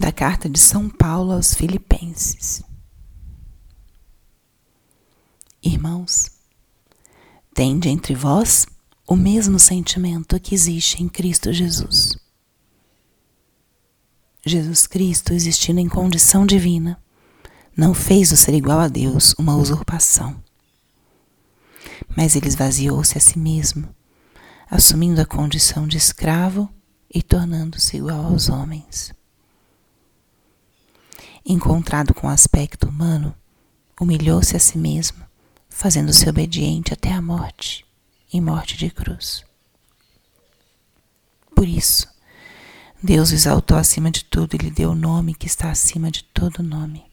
da carta de São Paulo aos Filipenses. Irmãos, tende entre vós o mesmo sentimento que existe em Cristo Jesus. Jesus Cristo, existindo em condição divina, não fez o ser igual a Deus uma usurpação. Mas ele esvaziou-se a si mesmo, assumindo a condição de escravo e tornando-se igual aos homens. Encontrado com aspecto humano, humilhou-se a si mesmo, fazendo-se obediente até a morte e morte de cruz. Por isso, Deus o exaltou acima de tudo e lhe deu o nome que está acima de todo nome.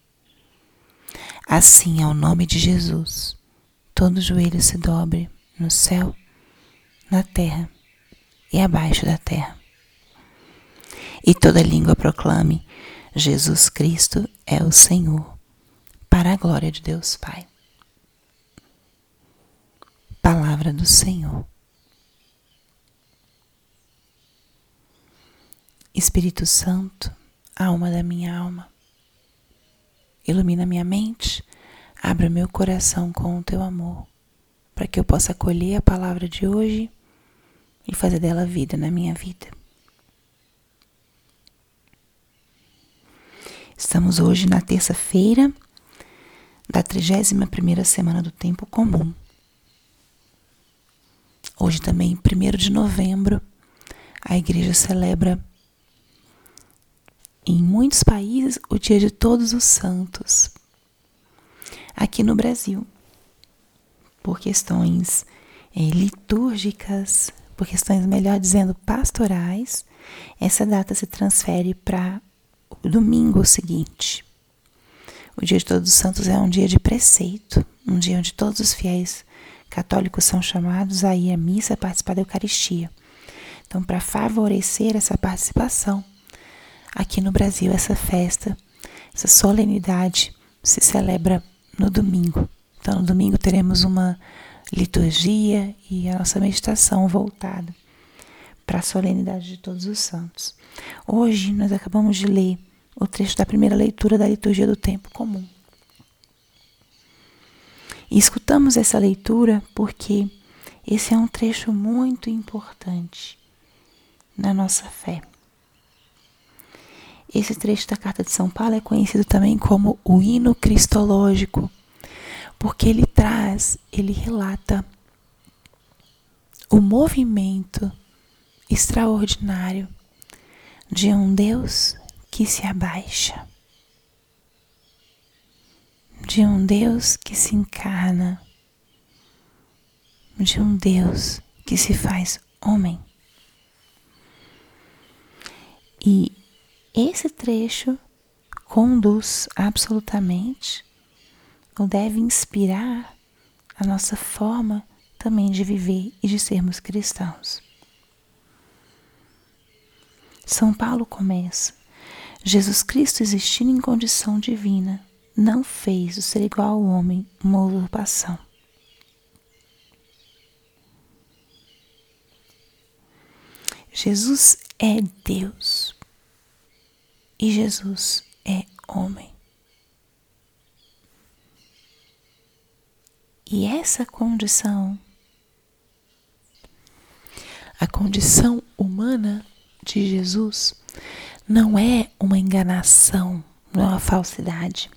Assim, ao nome de Jesus, todo joelho se dobre no céu, na terra e abaixo da terra. E toda língua proclame: Jesus Cristo é o Senhor, para a glória de Deus Pai. Palavra do Senhor. Espírito Santo, alma da minha alma, ilumina minha mente, abra meu coração com o teu amor, para que eu possa acolher a palavra de hoje e fazer dela vida na minha vida. Estamos hoje na terça-feira da 31 primeira semana do tempo comum. Hoje também, 1 de novembro, a igreja celebra em muitos países o Dia de Todos os Santos. Aqui no Brasil, por questões é, litúrgicas, por questões, melhor dizendo, pastorais, essa data se transfere para o domingo seguinte. O Dia de Todos os Santos é um dia de preceito, um dia onde todos os fiéis católicos são chamados a ir à missa a participar da Eucaristia. Então, para favorecer essa participação, aqui no Brasil, essa festa, essa solenidade se celebra no domingo. Então, no domingo teremos uma liturgia e a nossa meditação voltada para a solenidade de todos os santos. Hoje nós acabamos de ler o trecho da primeira leitura da liturgia do tempo comum. E escutamos essa leitura porque esse é um trecho muito importante na nossa fé. Esse trecho da carta de São Paulo é conhecido também como o hino cristológico, porque ele traz, ele relata o movimento extraordinário de um Deus que se abaixa de um Deus que se encarna, de um Deus que se faz homem. E esse trecho conduz absolutamente ou deve inspirar a nossa forma também de viver e de sermos cristãos. São Paulo começa: Jesus Cristo existindo em condição divina, não fez o ser igual ao homem uma usurpação. Jesus é Deus e Jesus é homem. E essa condição, a condição humana de Jesus, não é uma enganação, não é uma falsidade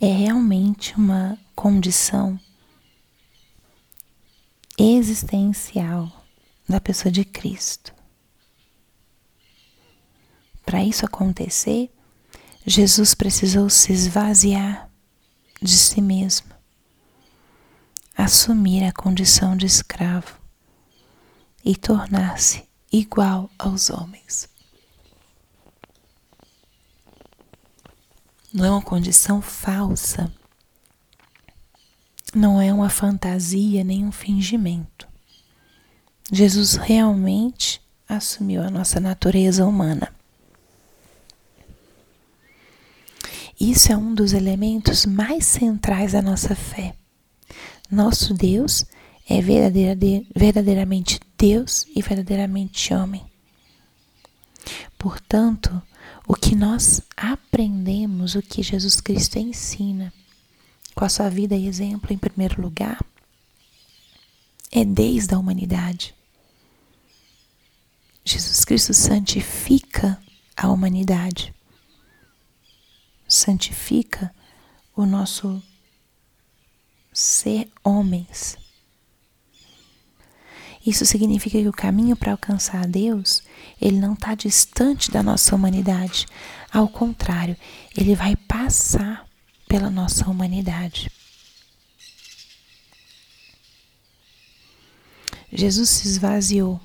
é realmente uma condição existencial da pessoa de Cristo. Para isso acontecer, Jesus precisou se esvaziar de si mesmo, assumir a condição de escravo e tornar-se igual aos homens. não é uma condição falsa, não é uma fantasia nem um fingimento. Jesus realmente assumiu a nossa natureza humana. Isso é um dos elementos mais centrais da nossa fé. Nosso Deus é verdadeiramente Deus e verdadeiramente homem. Portanto, o que nós aprendemos, o que Jesus Cristo ensina, com a sua vida e exemplo em primeiro lugar, é desde a humanidade. Jesus Cristo santifica a humanidade, santifica o nosso ser homens. Isso significa que o caminho para alcançar Deus, ele não está distante da nossa humanidade. Ao contrário, ele vai passar pela nossa humanidade. Jesus se esvaziou.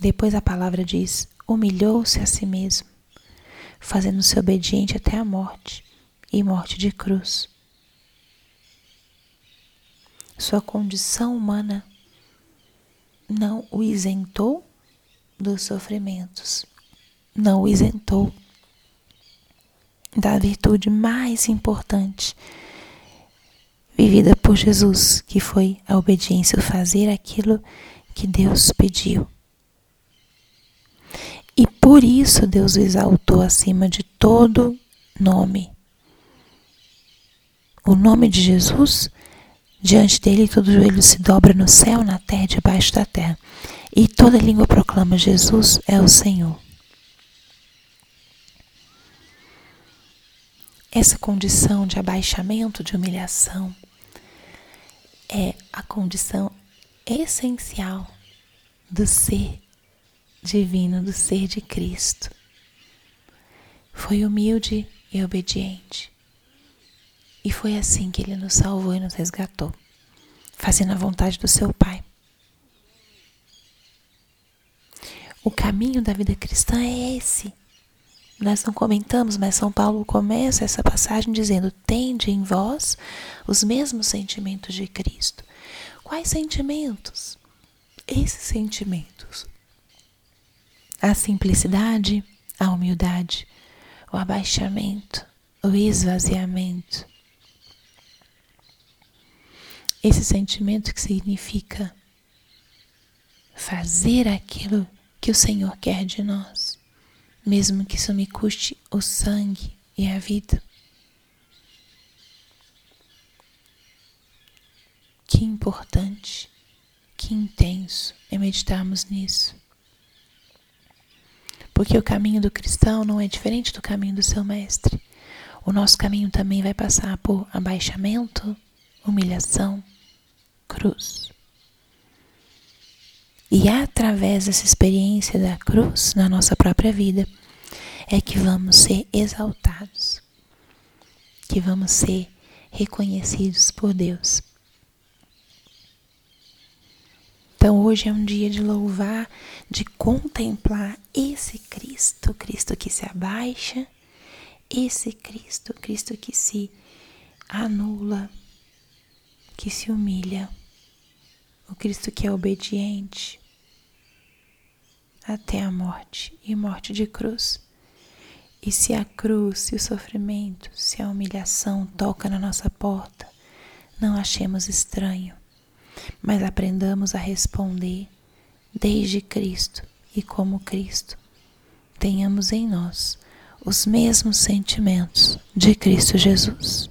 Depois a palavra diz: humilhou-se a si mesmo, fazendo-se obediente até a morte e morte de cruz. Sua condição humana não o isentou dos sofrimentos, não o isentou da virtude mais importante vivida por Jesus, que foi a obediência, o fazer aquilo que Deus pediu. E por isso Deus o exaltou acima de todo nome. O nome de Jesus, diante dele todo joelho se dobra no céu, na terra e debaixo da terra. E toda língua proclama: Jesus é o Senhor. Essa condição de abaixamento, de humilhação, é a condição essencial do ser divino, do ser de Cristo. Foi humilde e obediente. E foi assim que ele nos salvou e nos resgatou, fazendo a vontade do seu Pai. O caminho da vida cristã é esse. Nós não comentamos, mas São Paulo começa essa passagem dizendo: Tende em vós os mesmos sentimentos de Cristo. Quais sentimentos? Esses sentimentos. A simplicidade, a humildade, o abaixamento, o esvaziamento. Esse sentimento que significa fazer aquilo que o Senhor quer de nós mesmo que isso me custe o sangue e a vida. Que importante, que intenso é meditarmos nisso. Porque o caminho do cristão não é diferente do caminho do seu mestre. O nosso caminho também vai passar por abaixamento, humilhação, cruz. E através dessa experiência da cruz na nossa própria vida é que vamos ser exaltados, que vamos ser reconhecidos por Deus. Então hoje é um dia de louvar, de contemplar esse Cristo, Cristo que se abaixa, esse Cristo, Cristo que se anula, que se humilha, o Cristo que é obediente, até a morte e morte de cruz. E se a cruz, se o sofrimento, se a humilhação toca na nossa porta, não achemos estranho, mas aprendamos a responder desde Cristo e como Cristo. Tenhamos em nós os mesmos sentimentos de Cristo Jesus.